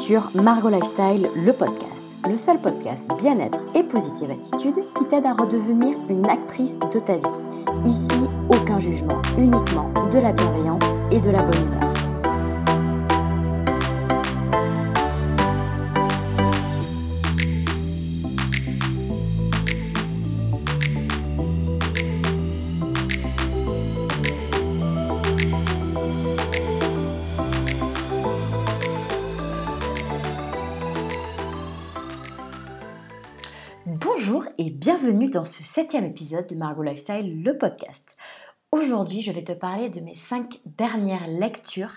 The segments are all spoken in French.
Sur Margot Lifestyle, le podcast, le seul podcast bien-être et positive attitude qui t'aide à redevenir une actrice de ta vie. Ici, aucun jugement, uniquement de la bienveillance et de la bonne humeur. Bienvenue dans ce septième épisode de Margot Lifestyle, le podcast. Aujourd'hui, je vais te parler de mes cinq dernières lectures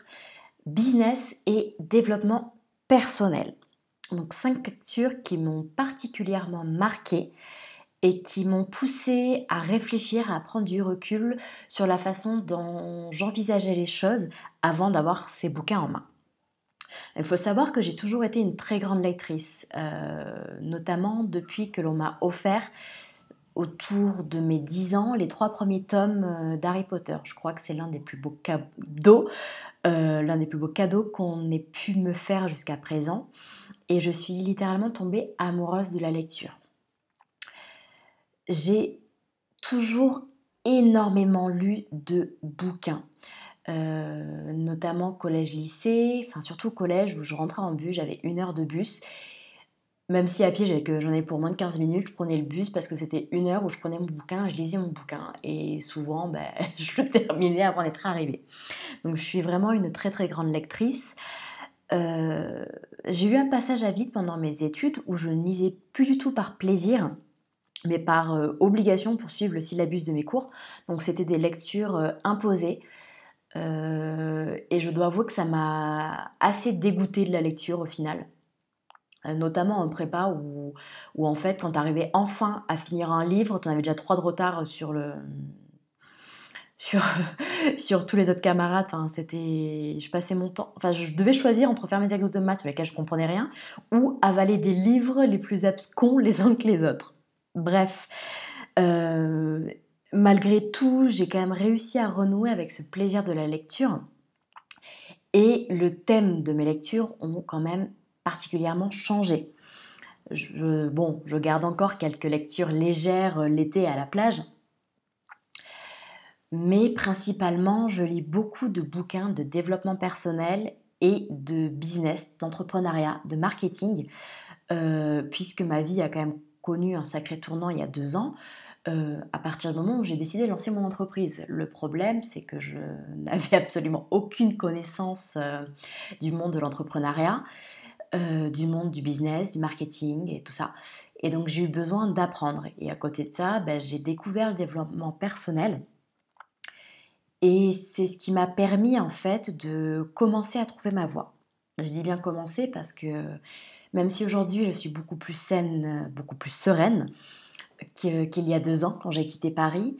business et développement personnel. Donc cinq lectures qui m'ont particulièrement marqué et qui m'ont poussé à réfléchir, à prendre du recul sur la façon dont j'envisageais les choses avant d'avoir ces bouquins en main. Il faut savoir que j'ai toujours été une très grande lectrice, euh, notamment depuis que l'on m'a offert autour de mes 10 ans les trois premiers tomes euh, d'Harry Potter. Je crois que c'est l'un des plus beaux cadeaux, euh, l'un des plus beaux cadeaux qu'on ait pu me faire jusqu'à présent. Et je suis littéralement tombée amoureuse de la lecture. J'ai toujours énormément lu de bouquins. Euh, notamment collège-lycée, enfin surtout collège où je rentrais en bus, j'avais une heure de bus. Même si à pied j'en avais pour moins de 15 minutes, je prenais le bus parce que c'était une heure où je prenais mon bouquin, je lisais mon bouquin et souvent ben, je le terminais avant d'être arrivée. Donc je suis vraiment une très très grande lectrice. Euh, j'ai eu un passage à vide pendant mes études où je ne lisais plus du tout par plaisir, mais par euh, obligation pour suivre le syllabus de mes cours. Donc c'était des lectures imposées. Euh, et je dois avouer que ça m'a assez dégoûté de la lecture au final. Euh, notamment en prépa où, en fait quand tu arrivais enfin à finir un livre, tu en avais déjà trois de retard sur le, sur, sur tous les autres camarades. Enfin, c'était, je passais mon temps. Enfin, je devais choisir entre faire mes exos de maths sur lesquels je comprenais rien ou avaler des livres les plus abscons les uns que les autres. Bref, euh, malgré tout, j'ai quand même réussi à renouer avec ce plaisir de la lecture. Et le thème de mes lectures ont quand même particulièrement changé. Je, bon, je garde encore quelques lectures légères euh, l'été à la plage, mais principalement, je lis beaucoup de bouquins de développement personnel et de business, d'entrepreneuriat, de marketing, euh, puisque ma vie a quand même connu un sacré tournant il y a deux ans. Euh, à partir du moment où j'ai décidé de lancer mon entreprise. Le problème, c'est que je n'avais absolument aucune connaissance du monde de l'entrepreneuriat, euh, du monde du business, du marketing et tout ça. Et donc j'ai eu besoin d'apprendre. Et à côté de ça, ben, j'ai découvert le développement personnel. Et c'est ce qui m'a permis en fait de commencer à trouver ma voie. Je dis bien commencer parce que même si aujourd'hui je suis beaucoup plus saine, beaucoup plus sereine, qu'il y a deux ans quand j'ai quitté Paris.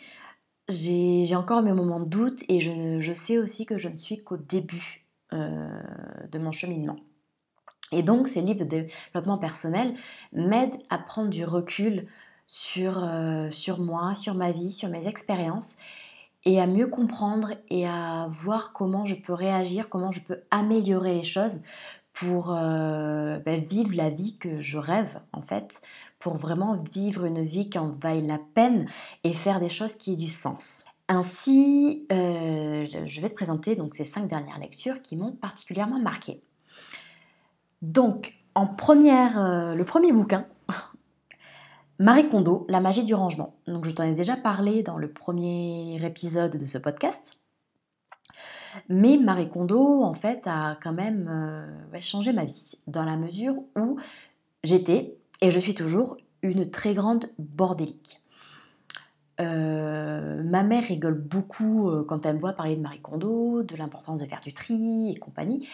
J'ai encore mes moments de doute et je, sais aussi que je ne suis qu'au début euh, de mon cheminement. Et donc ces livres de développement personnel m'aident à prendre du recul sur, euh, sur moi, sur ma vie, sur mes expériences et à mieux comprendre et à voir comment je peux réagir, comment je peux améliorer les choses pour euh, ben, vivre la vie que je rêve en fait, pour vraiment vivre une vie qui en vaille la peine et faire des choses qui aient du sens. Ainsi, euh, je vais te présenter donc ces cinq dernières lectures qui m'ont particulièrement marqué. Donc, en première, euh, le premier bouquin, Marie Kondo, La magie du rangement. Donc, je t'en ai déjà parlé dans le premier épisode de ce podcast. Mais Marie Kondo, en fait, a quand même euh, changé ma vie, dans la mesure où j'étais, et je suis toujours, une très grande bordélique. Euh, ma mère rigole beaucoup quand elle me voit parler de Marie Kondo, de l'importance de faire du tri et compagnie,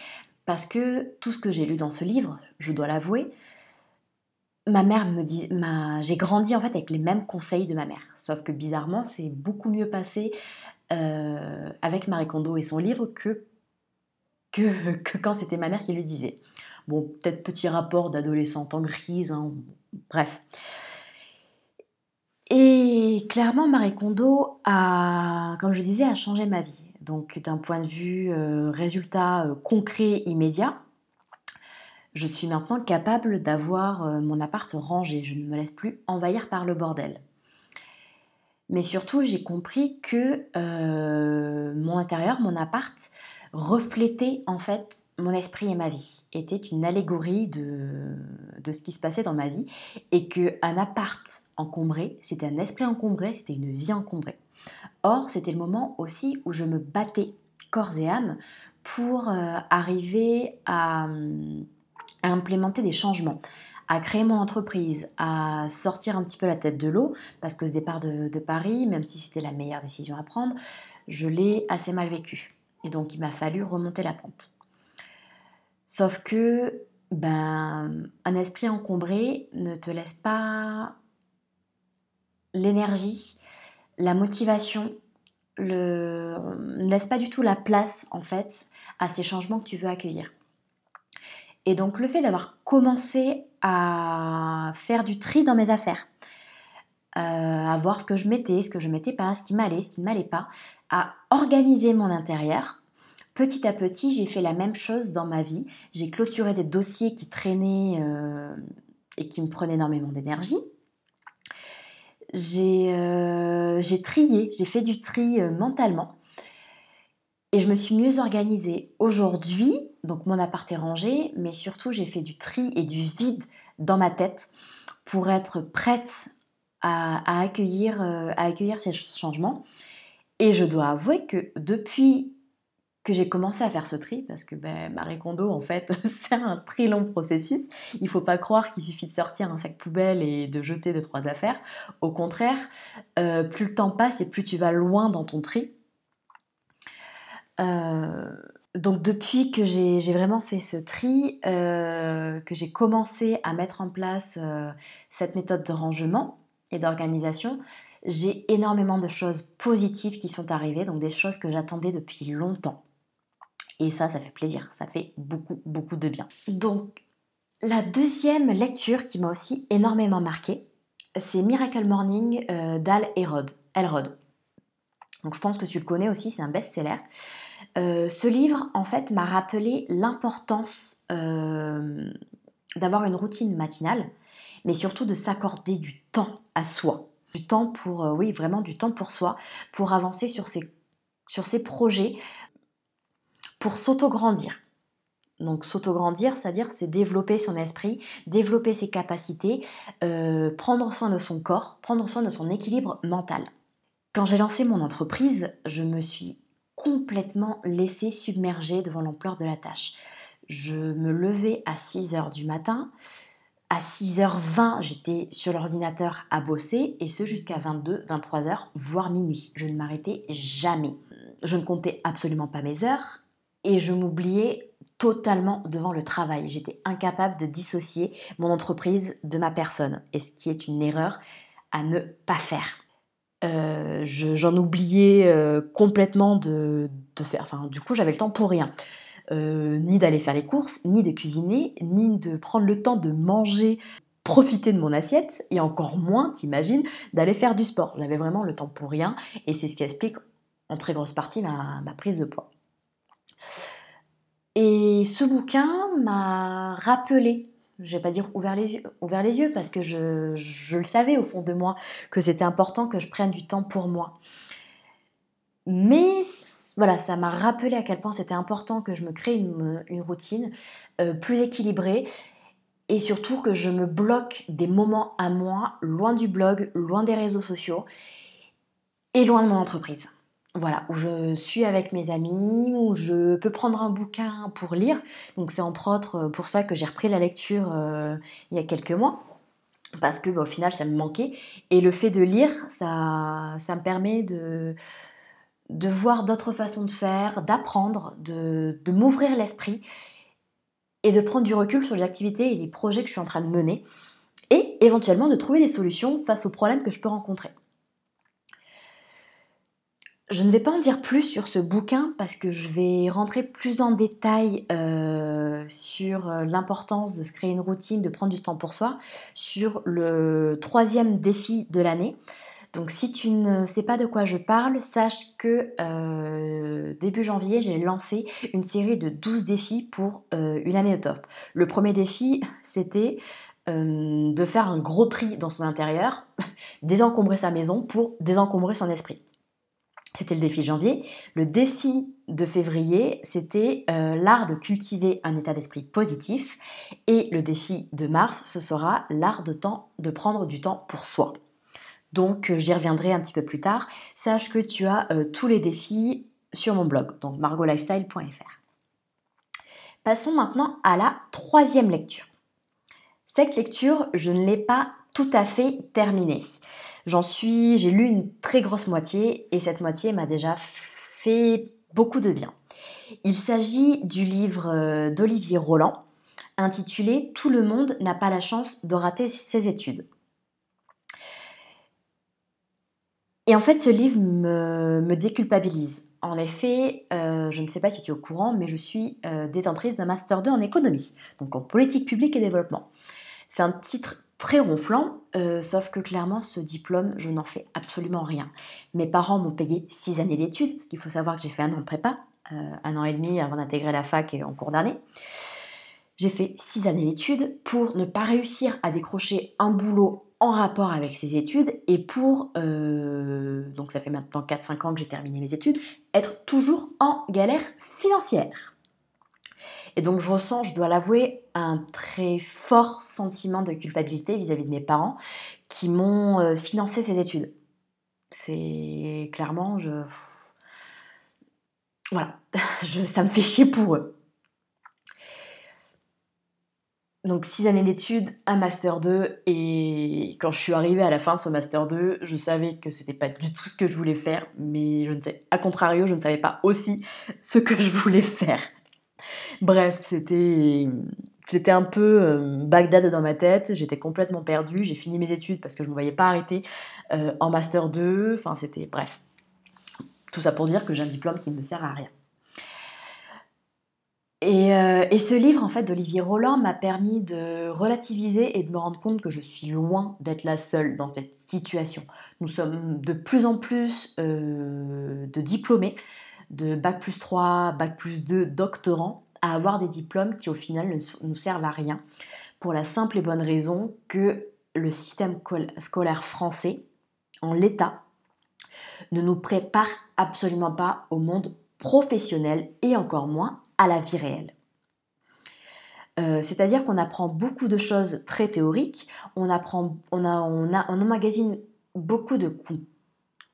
parce que tout ce que j'ai lu dans ce livre, je dois l'avouer, ma mère me dit, j'ai grandi en fait avec les mêmes conseils de ma mère, sauf que bizarrement, c'est beaucoup mieux passé euh, avec Marie Kondo et son livre que, que, quand c'était ma mère qui lui disait. Bon, peut-être petit rapport d'adolescente en grise, hein, bref. Et clairement, Marie Kondo a, comme je disais, a changé ma vie. Donc d'un point de vue euh, résultat euh, concret, immédiat, Je suis maintenant capable d'avoir euh, mon appart rangé, je ne me laisse plus envahir par le bordel. Mais surtout, j'ai compris que mon intérieur, mon appart, reflétait en fait mon esprit et ma vie, était une allégorie de, de ce qui se passait dans ma vie, et que un appart encombré, c'était un esprit encombré, c'était une vie encombrée. Or, c'était le moment aussi où je me battais corps et âme pour euh, arriver à, implémenter des changements à créer mon entreprise, à sortir un petit peu la tête de l'eau, parce que ce départ de, de Paris, même si c'était la meilleure décision à prendre, je l'ai assez mal vécu. Et donc il m'a fallu remonter la pente. Sauf que ben, un esprit encombré ne te laisse pas l'énergie, la motivation, ne laisse pas du tout la place en fait à ces changements que tu veux accueillir. Et donc le fait d'avoir commencé à faire du tri dans mes affaires, euh, à voir ce que je mettais, ce que je mettais pas, ce qui m'allait, ce qui ne m'allait pas, à organiser mon intérieur. Petit à petit, j'ai fait la même chose dans ma vie. J'ai clôturé des dossiers qui traînaient euh, et qui me prenaient énormément d'énergie. Euh, j'ai trié, j'ai fait du tri mentalement et je me suis mieux organisée. Aujourd'hui, donc mon appart est rangé, mais surtout j'ai fait du tri et du vide dans ma tête pour être prête à, euh, à accueillir ces changements. Et je dois avouer que depuis que j'ai commencé à faire ce tri, parce que ben, Marie Kondo, en fait, c'est un très long processus. Il ne faut pas croire qu'il suffit de sortir un sac poubelle et de jeter deux, trois affaires. Au contraire, euh, plus le temps passe et plus tu vas loin dans ton tri. Euh, donc depuis que j'ai vraiment fait ce tri, euh, que j'ai commencé à mettre en place cette méthode de rangement et d'organisation, j'ai énormément de choses positives qui sont arrivées, donc des choses que j'attendais depuis longtemps. Et ça, ça fait plaisir, ça fait beaucoup, beaucoup de bien. Donc, la deuxième lecture qui m'a aussi énormément marqué, c'est Miracle Morning d'Al Elrod. Donc je pense que tu le connais aussi, c'est un best-seller. Euh, ce livre, en fait, m'a rappelé l'importance euh, d'avoir une routine matinale, mais surtout de s'accorder du temps à soi. Du temps pour, euh, oui, vraiment du temps pour soi, pour avancer sur ses projets, pour s'auto-grandir. Donc s'auto-grandir, c'est-à-dire c'est développer son esprit, développer ses capacités, prendre soin de son corps, prendre soin de son équilibre mental. Quand j'ai lancé mon entreprise, je me suis complètement laissée submerger devant l'ampleur de la tâche. Je me levais à 6h du matin. À 6h20, j'étais sur l'ordinateur à bosser et ce jusqu'à 22, 23h, voire minuit. Je ne m'arrêtais jamais. Je ne comptais absolument pas mes heures et je m'oubliais totalement devant le travail. J'étais incapable de dissocier mon entreprise de ma personne et ce qui est une erreur à ne pas faire. Euh, j'en oubliais euh, complètement de, faire. Enfin, du coup, j'avais le temps pour rien. Euh, ni d'aller faire les courses, ni de cuisiner, ni de prendre le temps de manger, profiter de mon assiette, et encore moins, t'imagines, d'aller faire du sport. J'avais vraiment le temps pour rien, et c'est ce qui explique en très grosse partie ma prise de poids. Et ce bouquin m'a rappelé je vais pas dire ouvert les, yeux parce que je, le savais au fond de moi que c'était important que je prenne du temps pour moi. Mais voilà, ça m'a rappelé à quel point c'était important que je me crée une, une routine euh, plus équilibrée et surtout que je me bloque des moments à moi, loin du blog, loin des réseaux sociaux et loin de mon entreprise voilà, où je suis avec mes amis, où je peux prendre un bouquin pour lire. Donc c'est entre autres euh, pour ça que j'ai repris la lecture euh, il y a quelques mois, parce que bah, au final ça me manquait. Et le fait de lire, ça, me permet de, de voir d'autres façons de faire, d'apprendre, de, de m'ouvrir l'esprit et de prendre du recul sur les activités et les projets que je suis en train de mener, et éventuellement de trouver des solutions face aux problèmes que je peux rencontrer. Je ne vais pas en dire plus sur ce bouquin parce que je vais rentrer plus en détail euh, sur euh, l'importance de se créer une routine, de prendre du temps pour soi, sur le troisième défi de l'année. Donc si tu ne sais pas de quoi je parle, sache que euh, début janvier, j'ai lancé une série de 12 défis pour une année au top. Le premier défi, c'était de faire un gros tri dans son intérieur, désencombrer sa maison pour désencombrer son esprit. C'était le défi de janvier. Le défi de février, c'était euh, l'art de cultiver un état d'esprit positif. Et le défi de mars, ce sera l'art de, temps, de prendre du temps pour soi. Donc euh, j'y reviendrai un petit peu plus tard. Sache que tu as euh, tous les défis sur mon blog, donc margolifestyle.fr. Passons maintenant à la troisième lecture. Cette lecture, je ne l'ai pas tout à fait terminée. J'en suis, j'ai lu une très grosse moitié et cette moitié m'a déjà fait beaucoup de bien. Il s'agit du livre euh, d'Olivier Roland intitulé Tout le monde n'a pas la chance de rater ses études. Et en fait, ce livre me, déculpabilise. En effet, euh, je ne sais pas si tu es au courant, mais je suis euh, détentrice d'un Master 2 en économie, donc en politique publique et développement. C'est un titre très ronflant, euh, sauf que clairement, ce diplôme, je n'en fais absolument rien. Mes parents m'ont payé six années d'études, parce qu'il faut savoir que j'ai fait un an de prépa, euh, un an et demi avant d'intégrer la fac en cours d'année. J'ai fait six années d'études pour ne pas réussir à décrocher un boulot en rapport avec ces études et pour, euh, donc ça fait maintenant 4-5 ans que j'ai terminé mes études, être toujours en galère financière. Et donc je ressens, je dois l'avouer, un très fort sentiment de culpabilité vis-à-vis de mes parents qui m'ont euh, financé ces études. C'est clairement, je... Voilà, ça me fait chier pour eux. Donc six années d'études, un master 2 et quand je suis arrivée à la fin de ce master 2, je savais que c'était pas du tout ce que je voulais faire, mais je ne sais, à contrario, je ne savais pas aussi ce que je voulais faire. Bref, c'était c'était un peu euh, Bagdad dans ma tête, j'étais complètement perdue, j'ai fini mes études parce que je ne me voyais pas arrêter euh, en master 2, enfin c'était bref. Tout ça pour dire que j'ai un diplôme qui ne me sert à rien. Et, euh, et ce livre en fait d'Olivier Roland m'a permis de relativiser et de me rendre compte que je suis loin d'être la seule dans cette situation. Nous sommes de plus en plus de diplômés, de Bac plus 3, Bac plus 2, doctorants, à avoir des diplômes qui au final ne nous servent à rien, pour la simple et bonne raison que le système scolaire français, en l'état, ne nous prépare absolument pas au monde professionnel et encore moins à la vie réelle. Euh, c'est-à-dire qu'on apprend beaucoup de choses très théoriques, on apprend, a, on, a, emmagasine beaucoup de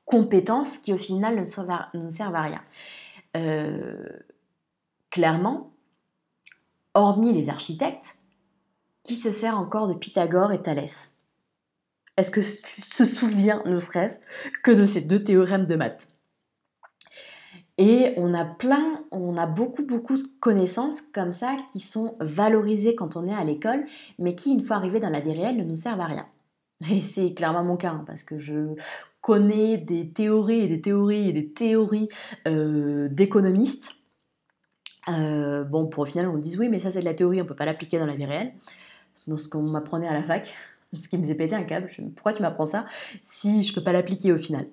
compétences qui au final ne, nous servent à rien. Euh, clairement, hormis les architectes, qui se sert encore de Pythagore et Thalès? Est-ce que tu te souviens, ne serait-ce que de ces deux théorèmes de maths? Et on a plein, on a beaucoup, beaucoup de connaissances comme ça qui sont valorisées quand on est à l'école, mais qui, une fois arrivées dans la vie réelle, ne nous servent à rien. Et c'est clairement mon cas, hein, parce que je connais des théories et des théories et des théories euh, d'économistes euh, bon, pour au final, on me dise oui, mais ça c'est de la théorie, on peut pas l'appliquer dans la vie réelle. C'est ce qu'on m'apprenait à la fac, ce qui me faisait péter un câble. pourquoi tu m'apprends ça si je peux pas l'appliquer au final?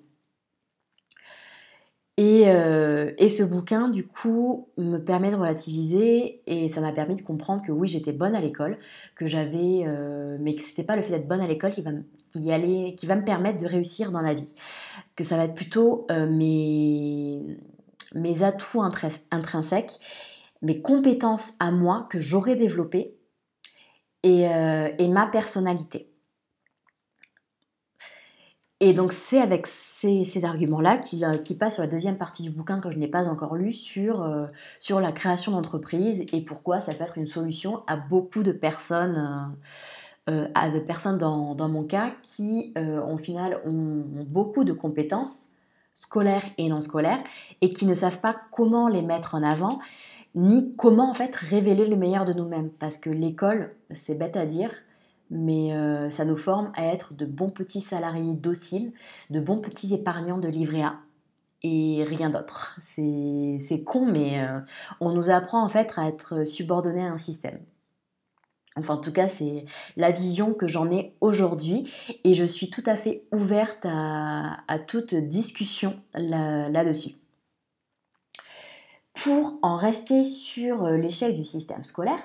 Euh, et, ce bouquin, du coup, me permet de relativiser et ça m'a permis de comprendre que oui, j'étais bonne à l'école, que j'avais, euh, mais que c'était pas le fait d'être bonne à l'école qui va, qui, allait, qui va me permettre de réussir dans la vie, que ça va être plutôt mes mes atouts intrinsèques, mes compétences à moi que j'aurais développées et, euh, ma personnalité. Et donc c'est avec ces, arguments-là qu'il euh, passe sur la deuxième partie du bouquin que je n'ai pas encore lu sur, euh, sur la création d'entreprise et pourquoi ça peut être une solution à beaucoup de personnes, à des personnes dans, mon cas qui au final ont beaucoup de compétences scolaires et non scolaires, et qui ne savent pas comment les mettre en avant, ni comment en fait révéler le meilleur de nous-mêmes. Parce que l'école, c'est bête à dire, mais euh, ça nous forme à être de bons petits salariés dociles, de bons petits épargnants de livret A, et rien d'autre. C'est con, mais euh, on nous apprend en fait à être subordonnés à un système. Enfin, en tout cas, c'est la vision que j'en ai aujourd'hui et je suis tout à fait ouverte à, toute discussion là-dessus. Pour en rester sur l'échec du système scolaire,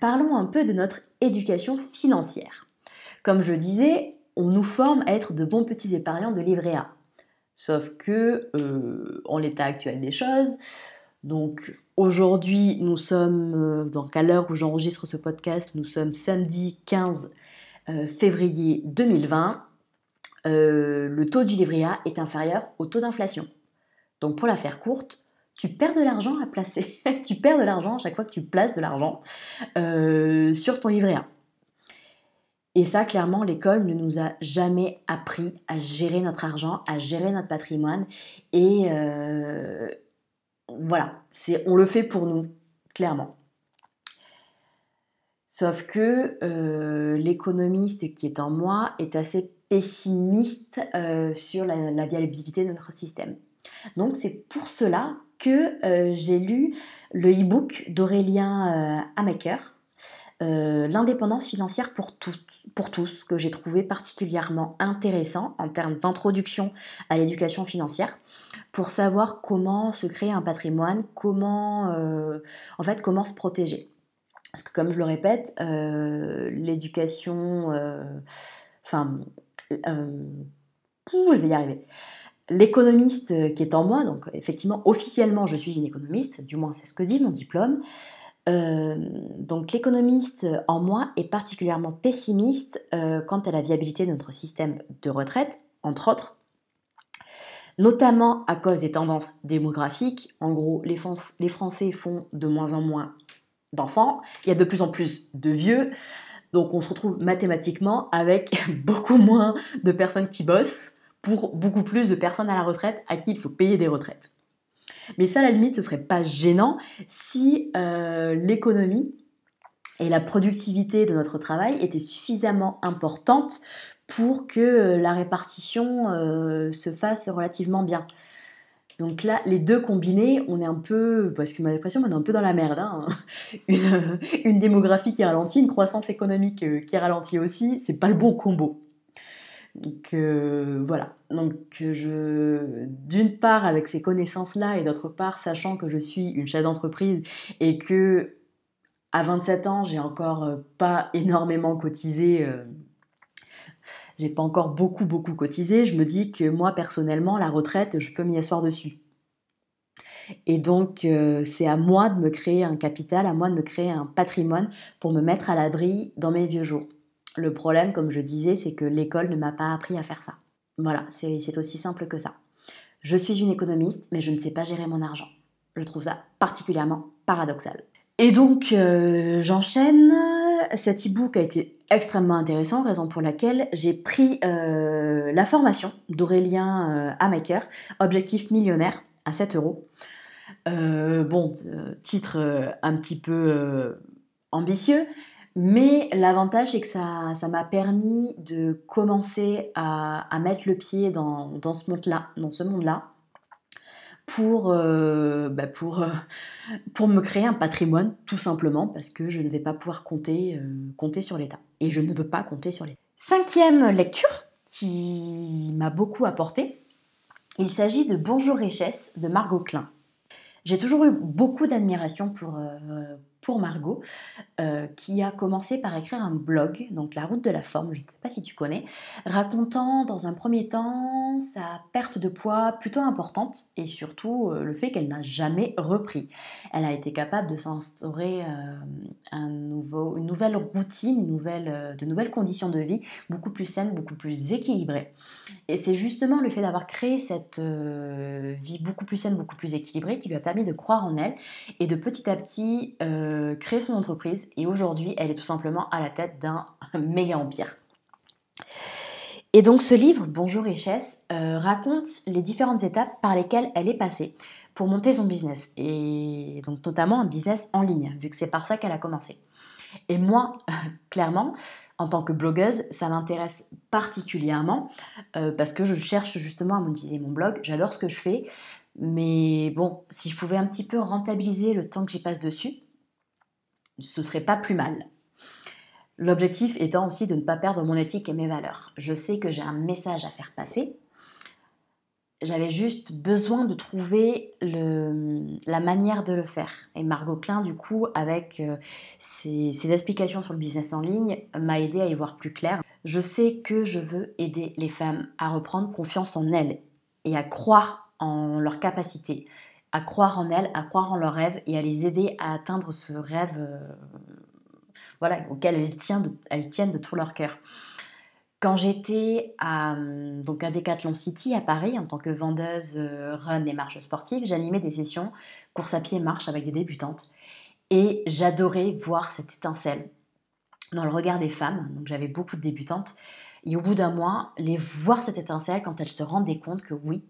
parlons un peu de notre éducation financière. Comme je disais, on nous forme à être de bons petits épargnants de livret A. Sauf que, euh, en l'état actuel des choses, donc aujourd'hui, nous sommes, euh, donc à l'heure où j'enregistre ce podcast, nous sommes samedi 15 euh, février 2020. le taux du livret A est inférieur au taux d'inflation. Donc pour la faire courte, tu perds de l'argent à placer. tu perds de l'argent à chaque fois que tu places de l'argent sur ton livret A. Et ça, clairement, l'école ne nous a jamais appris à gérer notre argent, à gérer notre patrimoine. Et euh, voilà, on le fait pour nous, clairement. Sauf que euh, l'économiste qui est en moi est assez pessimiste euh, sur la, viabilité de notre système. Donc c'est pour cela que j'ai lu le e-book d'Aurélien Amaker, L'indépendance financière pour pour tous que j'ai trouvé particulièrement intéressant en termes d'introduction à l'éducation financière pour savoir comment se créer un patrimoine, comment euh, en fait comment se protéger. Parce que comme je le répète, euh, l'éducation, euh, enfin, je vais y arriver. L'économiste qui est en moi, donc effectivement officiellement je suis une économiste, du moins c'est ce que dit mon diplôme, euh, donc l'économiste en moi est particulièrement pessimiste euh, quant à la viabilité de notre système de retraite, entre autres, notamment à cause des tendances démographiques. En gros, les Français font de moins en moins d'enfants, il y a de plus en plus de vieux, donc on se retrouve mathématiquement avec beaucoup moins de personnes qui bossent pour beaucoup plus de personnes à la retraite à qui il faut payer des retraites. Mais ça, à la limite, ce serait pas gênant si euh, l'économie et la productivité de notre travail étaient suffisamment importantes pour que euh, la répartition euh, se fasse relativement bien. Donc là, les deux combinés, on est un peu, parce que ma dépression, on est un peu dans la merde. Hein. Une, une, démographie qui ralentit, une croissance économique qui ralentit aussi, c'est pas le bon combo. Donc euh, voilà. Donc je, d'une part avec ces connaissances-là et d'autre part sachant que je suis une chef d'entreprise et que à 27 ans j'ai encore euh, pas énormément cotisé. Euh, j'ai pas encore beaucoup beaucoup cotisé. Je me dis que moi personnellement la retraite je peux m'y asseoir dessus. Et donc, c'est à moi de me créer un capital, à moi de me créer un patrimoine pour me mettre à l'abri dans mes vieux jours. Le problème, comme je disais, c'est que l'école ne m'a pas appris à faire ça. Voilà, c'est aussi simple que ça. Je suis une économiste, mais je ne sais pas gérer mon argent. Je trouve ça particulièrement paradoxal. Et donc, euh, j'enchaîne. Cet e-book a été extrêmement intéressant, raison pour laquelle j'ai pris euh, la formation d'Aurélien euh, Amaker, Objectif millionnaire, à 7 euros. bon, titre un petit peu ambitieux, mais l'avantage, c'est que ça, m'a permis de commencer à, mettre le pied dans, ce monde-là, dans ce monde-là, pour, euh, bah, pour, euh, pour me créer un patrimoine, tout simplement, parce que je ne vais pas pouvoir compter, euh, compter sur l'État. Et je ne veux pas compter sur l'État. Cinquième lecture qui m'a beaucoup apporté, il s'agit de Bonjour Richesse de Margot Klein. J'ai toujours eu beaucoup d'admiration pour, pour Margot, euh, qui a commencé par écrire un blog, donc La route de la forme, je ne sais pas si tu connais, racontant dans un premier temps sa perte de poids plutôt importante et surtout euh, le fait qu'elle n'a jamais repris. Elle a été capable de s'instaurer euh, une nouvelle routine, une nouvelle, de nouvelles conditions de vie, beaucoup plus saines, beaucoup plus équilibrées. Et c'est justement le fait d'avoir créé cette vie beaucoup plus saine, beaucoup plus équilibrée qui lui a permis de croire en elle et de petit à petit créer son entreprise et aujourd'hui elle est tout simplement à la tête d'un méga empire. Et donc ce livre, Bonjour Richesse, euh, raconte les différentes étapes par lesquelles elle est passée pour monter son business et donc notamment un business en ligne vu que c'est par ça qu'elle a commencé. Et moi, clairement, en tant que blogueuse, ça m'intéresse particulièrement euh, parce que je cherche justement à monétiser mon blog. J'adore ce que je fais, mais bon, si je pouvais un petit peu rentabiliser le temps que j'y passe dessus, ce serait pas plus mal. L'objectif étant aussi de ne pas perdre mon éthique et mes valeurs. Je sais que j'ai un message à faire passer. J'avais juste besoin de trouver la manière de le faire. Et Margot Klein, du coup, avec euh, ses, ses explications sur le business en ligne, m'a aidé à y voir plus clair. Je sais que je veux aider les femmes à reprendre confiance en elles et à croire en leurs capacités, à croire en elles, à croire en leurs rêves et à les aider à atteindre ce rêve euh, voilà, auquel elles tiennent, de, elles tiennent de tout leur cœur. Quand j'étais à, donc à Decathlon City à Paris en tant que vendeuse euh, run et marche sportive, j'animais des sessions course à pied marche avec des débutantes et j'adorais voir cette étincelle dans le regard des femmes. Donc j'avais beaucoup de débutantes et au bout d'un mois, les voir cette étincelle quand elles se rendaient compte que oui,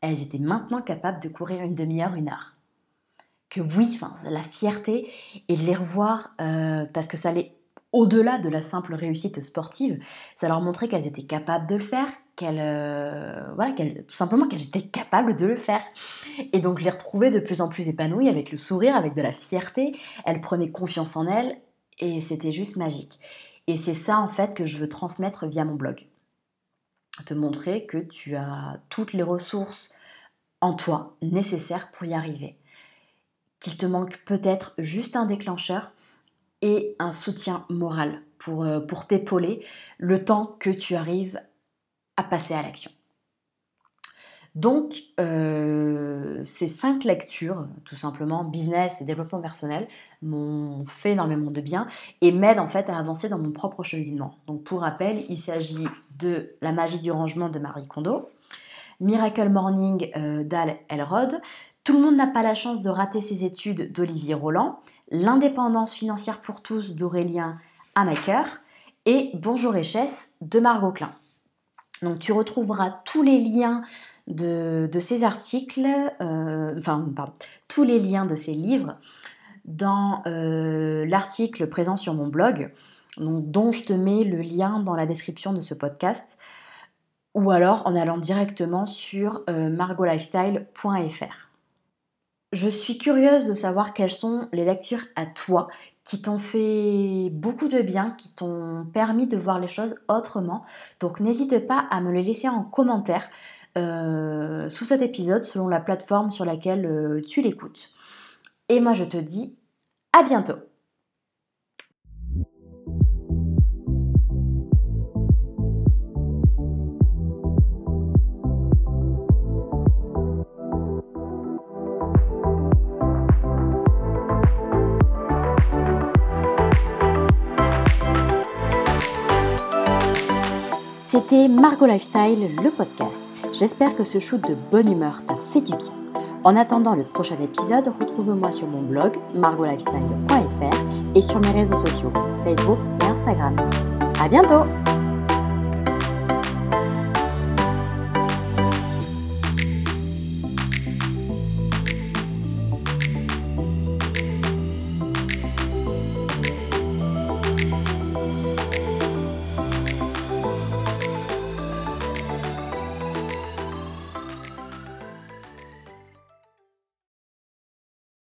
elles étaient maintenant capables de courir une demi-heure, une heure. Que oui, enfin, la fierté et de les revoir euh, parce que ça allait au-delà de la simple réussite sportive, ça leur montrait qu'elles étaient capables de le faire, qu'elles, euh, voilà, tout simplement qu'elles étaient capables de le faire. Et donc les retrouver de plus en plus épanouies, avec le sourire, avec de la fierté. Elles prenaient confiance en elles et c'était juste magique. Et c'est ça en fait que je veux transmettre via mon blog. Te montrer que tu as toutes les ressources en toi nécessaires pour y arriver. Qu'il te manque peut-être juste un déclencheur et un soutien moral pour, euh, pour t'épauler le temps que tu arrives à passer à l'action. Donc, euh, ces cinq lectures, tout simplement, business et développement personnel, m'ont fait énormément de bien et m'aident en fait à avancer dans mon propre cheminement. Donc, pour rappel, il s'agit de La magie du rangement de Marie Kondo, Miracle Morning euh, d'Al Elrod, Tout le monde n'a pas la chance de rater ses études d'Olivier Roland, L'indépendance financière pour tous d'Aurélien Amaker et Bonjour Richesse de Margot Klein. Donc, tu retrouveras tous les liens de, ces articles, euh, enfin, pardon, tous les liens de ces livres dans euh, l'article présent sur mon blog, dont je te mets le lien dans la description de ce podcast, ou alors en allant directement sur euh, margolifestyle.fr. Je suis curieuse de savoir quelles sont les lectures à toi qui t'ont fait beaucoup de bien, qui t'ont permis de voir les choses autrement. Donc n'hésite pas à me les laisser en commentaire. Euh, sous cet épisode selon la plateforme sur laquelle euh, tu l'écoutes. Et moi je te dis à bientôt C'était Margot Lifestyle, le podcast. J'espère que ce shoot de bonne humeur t'a fait du bien. En attendant le prochain épisode, retrouve-moi sur mon blog margolifestyle.fr et sur mes réseaux sociaux Facebook et Instagram. À bientôt!